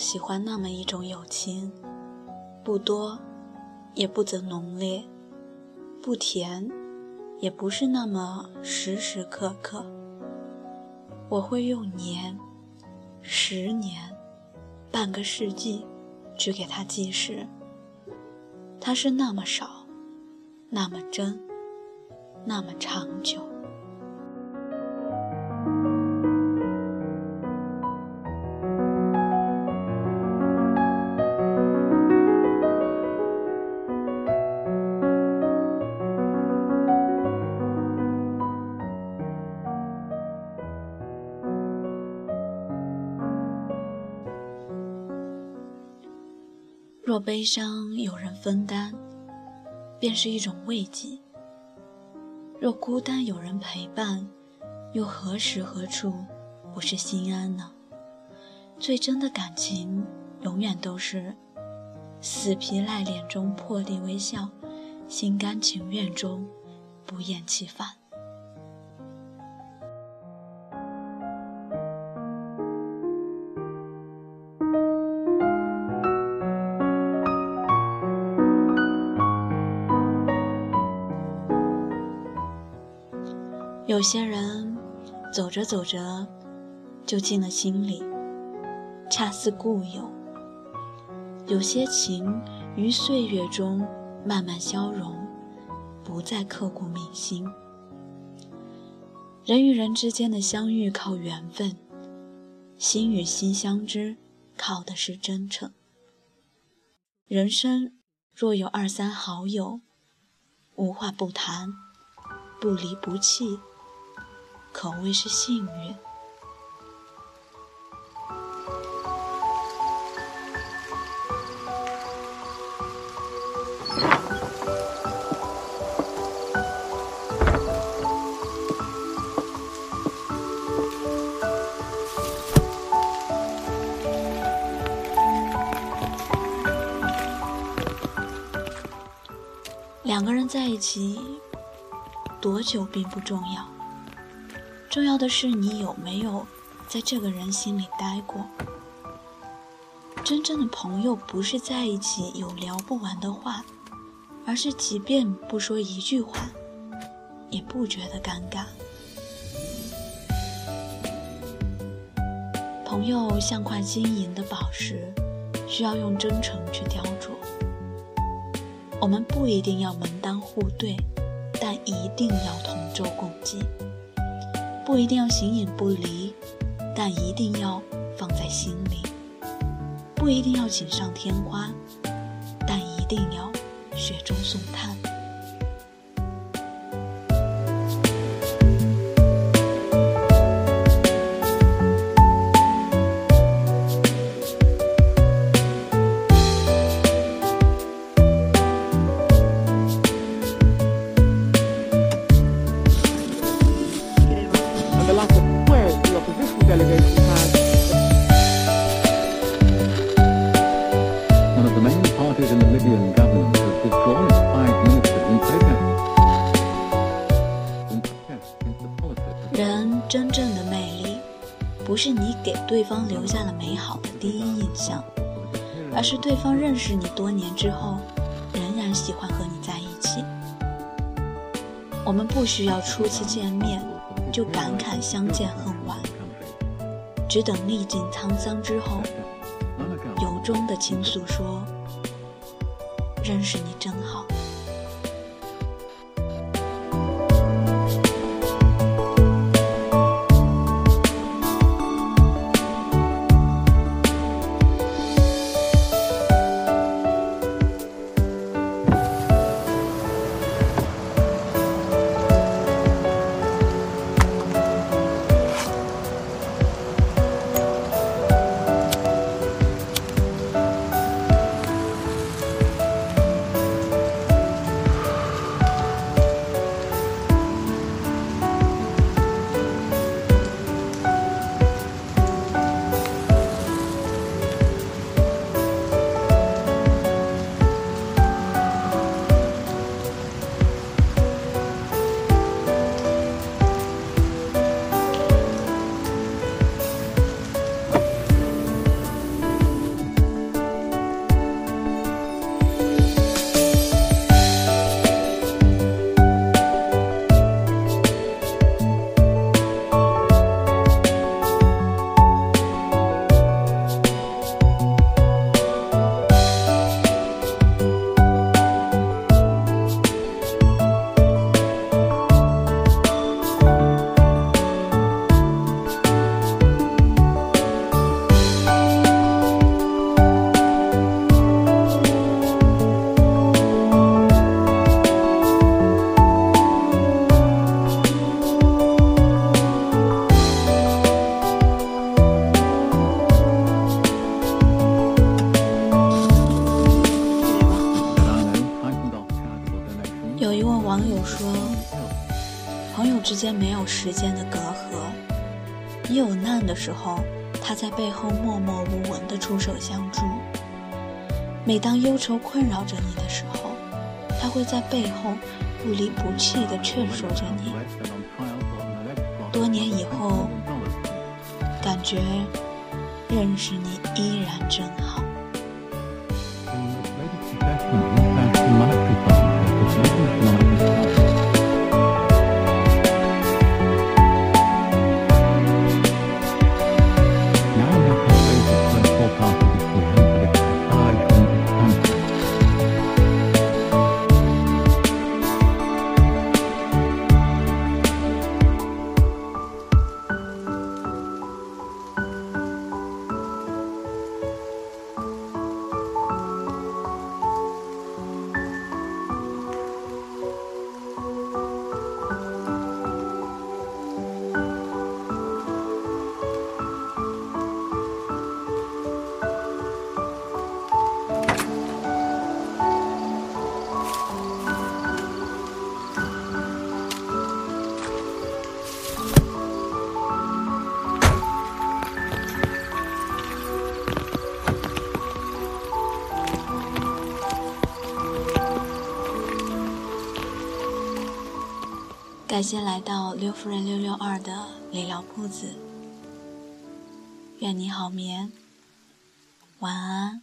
喜欢那么一种友情，不多，也不怎浓烈，不甜，也不是那么时时刻刻。我会用年、十年、半个世纪去给他计时。它是那么少，那么真，那么长久。若悲伤有人分担，便是一种慰藉；若孤单有人陪伴，又何时何处不是心安呢？最真的感情，永远都是死皮赖脸中破涕为笑，心甘情愿中不厌其烦。有些人走着走着就进了心里，恰似故友；有些情于岁月中慢慢消融，不再刻骨铭心。人与人之间的相遇靠缘分，心与心相知靠的是真诚。人生若有二三好友，无话不谈，不离不弃。可谓是幸运。两个人在一起多久并不重要。重要的是你有没有在这个人心里待过。真正的朋友不是在一起有聊不完的话，而是即便不说一句话，也不觉得尴尬。朋友像块晶莹的宝石，需要用真诚去雕琢。我们不一定要门当户对，但一定要同舟共济。不一定要形影不离，但一定要放在心里；不一定要锦上添花，但一定要雪中送炭。对方留下了美好的第一印象，而是对方认识你多年之后，仍然喜欢和你在一起。我们不需要初次见面就感慨相见恨晚，只等历尽沧桑之后，由衷的倾诉说：“认识你真好。”朋友之间没有时间的隔阂，你有难的时候，他在背后默默无闻的出手相助；每当忧愁困扰着你的时候，他会在背后不离不弃的劝说着你。多年以后，感觉认识你依然真好。感谢来到六夫人六六二的理疗铺子，愿你好眠，晚安。